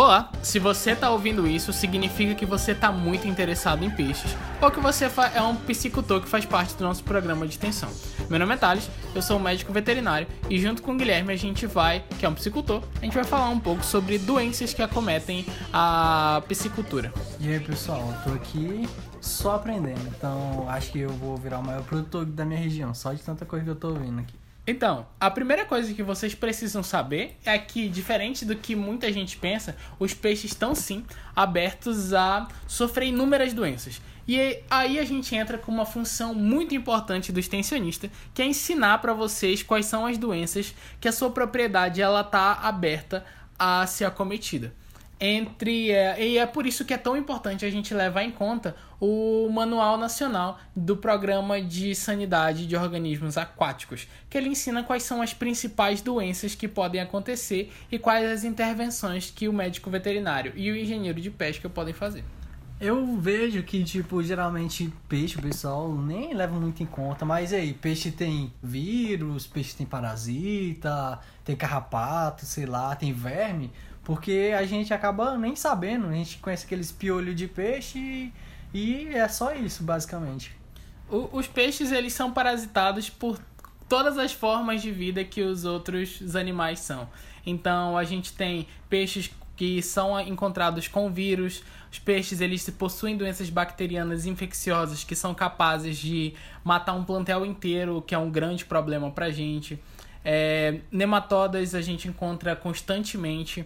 Olá, se você está ouvindo isso, significa que você está muito interessado em peixes ou que você é um piscicultor que faz parte do nosso programa de extensão. Meu nome é Thales, eu sou um médico veterinário e junto com o Guilherme a gente vai, que é um piscicultor, a gente vai falar um pouco sobre doenças que acometem a piscicultura. E aí pessoal, eu tô aqui só aprendendo, então acho que eu vou virar o maior produtor da minha região, só de tanta coisa que eu tô ouvindo aqui. Então, a primeira coisa que vocês precisam saber é que, diferente do que muita gente pensa, os peixes estão sim abertos a sofrer inúmeras doenças. E aí a gente entra com uma função muito importante do extensionista, que é ensinar para vocês quais são as doenças que a sua propriedade ela tá aberta a ser acometida entre é, e é por isso que é tão importante a gente levar em conta o Manual Nacional do Programa de Sanidade de Organismos Aquáticos, que ele ensina quais são as principais doenças que podem acontecer e quais as intervenções que o médico veterinário e o engenheiro de pesca podem fazer. Eu vejo que, tipo, geralmente peixe o pessoal nem leva muito em conta, mas aí, peixe tem vírus, peixe tem parasita, tem carrapato, sei lá, tem verme. Porque a gente acaba nem sabendo, a gente conhece aqueles piolhos de peixe e, é só isso, basicamente. O, os peixes, eles são parasitados por todas as formas de vida que os outros animais são. Então, a gente tem peixes que são encontrados com vírus. Os peixes eles possuem doenças bacterianas infecciosas que são capazes de matar um plantel inteiro, que é um grande problema para gente. É, nematodas a gente encontra constantemente.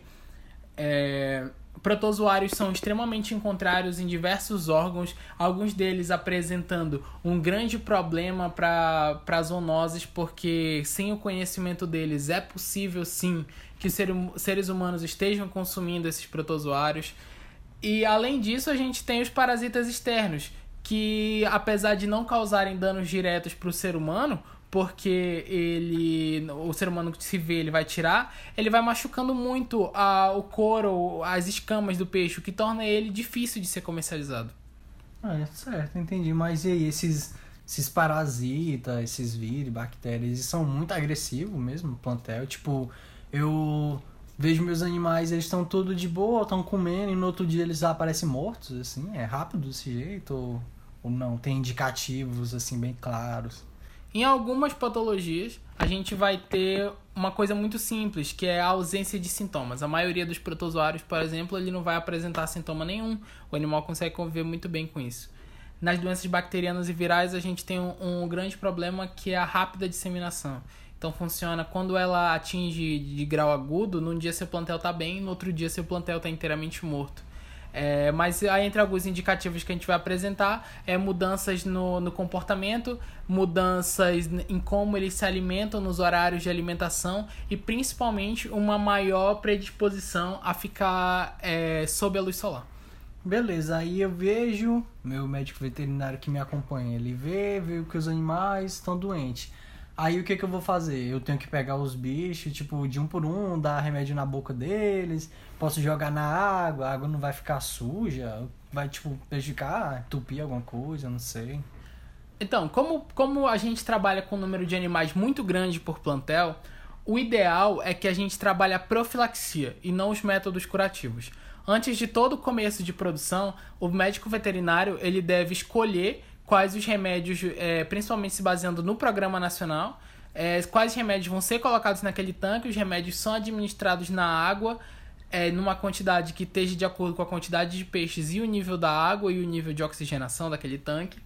É, protozoários são extremamente encontrados em diversos órgãos, alguns deles apresentando um grande problema para zoonoses, porque sem o conhecimento deles é possível sim que ser, seres humanos estejam consumindo esses protozoários. E além disso, a gente tem os parasitas externos, que apesar de não causarem danos diretos para o ser humano, porque ele o ser humano que se vê ele vai tirar ele vai machucando muito a, o couro as escamas do peixe o que torna ele difícil de ser comercializado. Ah, é certo entendi. Mas e aí esses esses parasitas esses vírus bactérias eles são muito agressivos mesmo plantel? Tipo eu vejo meus animais eles estão tudo de boa estão comendo e no outro dia eles aparecem mortos assim? É rápido desse jeito ou, ou não? Tem indicativos assim bem claros em algumas patologias, a gente vai ter uma coisa muito simples, que é a ausência de sintomas. A maioria dos protozoários, por exemplo, ele não vai apresentar sintoma nenhum. O animal consegue conviver muito bem com isso. Nas doenças bacterianas e virais, a gente tem um, um grande problema que é a rápida disseminação. Então funciona quando ela atinge de grau agudo, num dia seu plantel está bem, no outro dia seu plantel está inteiramente morto. É, mas aí entre alguns indicativos que a gente vai apresentar é mudanças no, no comportamento, mudanças em como eles se alimentam nos horários de alimentação e principalmente uma maior predisposição a ficar é, sob a luz solar. Beleza, aí eu vejo meu médico veterinário que me acompanha, ele vê, vê que os animais estão doentes. Aí o que, que eu vou fazer? Eu tenho que pegar os bichos, tipo, de um por um, dar remédio na boca deles, posso jogar na água, a água não vai ficar suja, vai, tipo, prejudicar, entupir alguma coisa, não sei. Então, como, como a gente trabalha com um número de animais muito grande por plantel, o ideal é que a gente trabalhe a profilaxia e não os métodos curativos. Antes de todo o começo de produção, o médico veterinário ele deve escolher quais os remédios, é, principalmente se baseando no programa nacional, é, quais remédios vão ser colocados naquele tanque, os remédios são administrados na água, é, numa quantidade que esteja de acordo com a quantidade de peixes e o nível da água e o nível de oxigenação daquele tanque.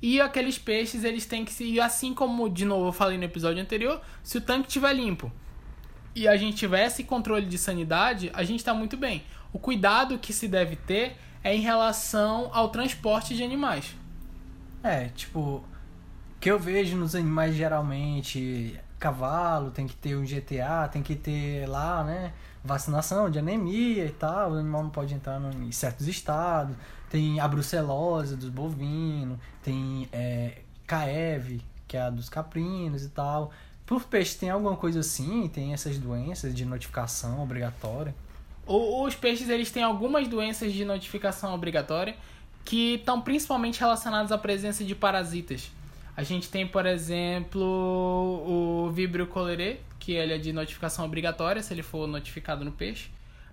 E aqueles peixes, eles têm que se. Assim como, de novo, eu falei no episódio anterior, se o tanque estiver limpo e a gente tiver esse controle de sanidade, a gente está muito bem. O cuidado que se deve ter é em relação ao transporte de animais. É, tipo, que eu vejo nos animais geralmente, cavalo tem que ter um GTA, tem que ter lá, né, vacinação de anemia e tal, o animal não pode entrar em certos estados, tem a brucelose dos bovinos, tem é, CAEV, que é a dos caprinos e tal. Por peixe tem alguma coisa assim? Tem essas doenças de notificação obrigatória? Os peixes eles têm algumas doenças de notificação obrigatória que estão principalmente relacionados à presença de parasitas. A gente tem, por exemplo, o Vibrio cholerae, que ele é de notificação obrigatória se ele for notificado no peixe.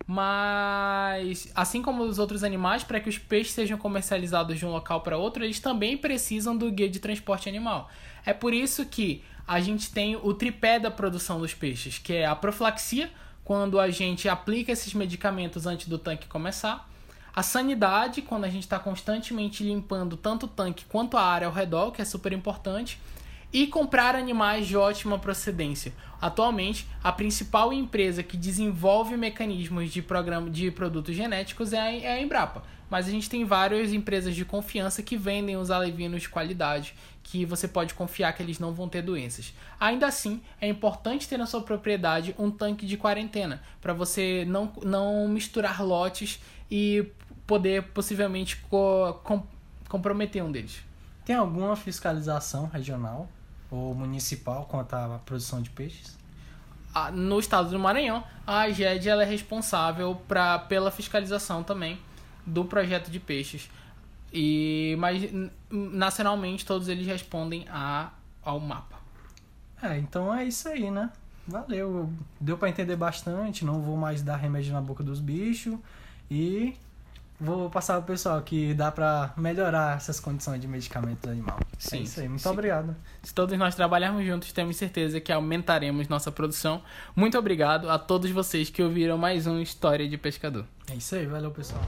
Mas, assim como os outros animais, para que os peixes sejam comercializados de um local para outro, eles também precisam do guia de transporte animal. É por isso que a gente tem o tripé da produção dos peixes, que é a profilaxia, quando a gente aplica esses medicamentos antes do tanque começar. A sanidade, quando a gente está constantemente limpando tanto o tanque quanto a área ao redor, que é super importante e comprar animais de ótima procedência. Atualmente, a principal empresa que desenvolve mecanismos de programa de produtos genéticos é a, é a Embrapa. Mas a gente tem várias empresas de confiança que vendem os alevinos de qualidade, que você pode confiar que eles não vão ter doenças. Ainda assim, é importante ter na sua propriedade um tanque de quarentena, para você não, não misturar lotes e poder possivelmente co com comprometer um deles. Tem alguma fiscalização regional ou municipal quanto à produção de peixes? No estado do Maranhão, a AGED ela é responsável pra, pela fiscalização também do projeto de peixes. E, mas nacionalmente todos eles respondem a, ao mapa. É, então é isso aí, né? Valeu. Deu para entender bastante, não vou mais dar remédio na boca dos bichos. E vou passar pro pessoal que dá para melhorar essas condições de medicamento do animal. É Sim, é isso aí. Muito sim. obrigado. Se todos nós trabalharmos juntos, temos certeza que aumentaremos nossa produção. Muito obrigado a todos vocês que ouviram mais um História de Pescador. É isso aí, valeu pessoal.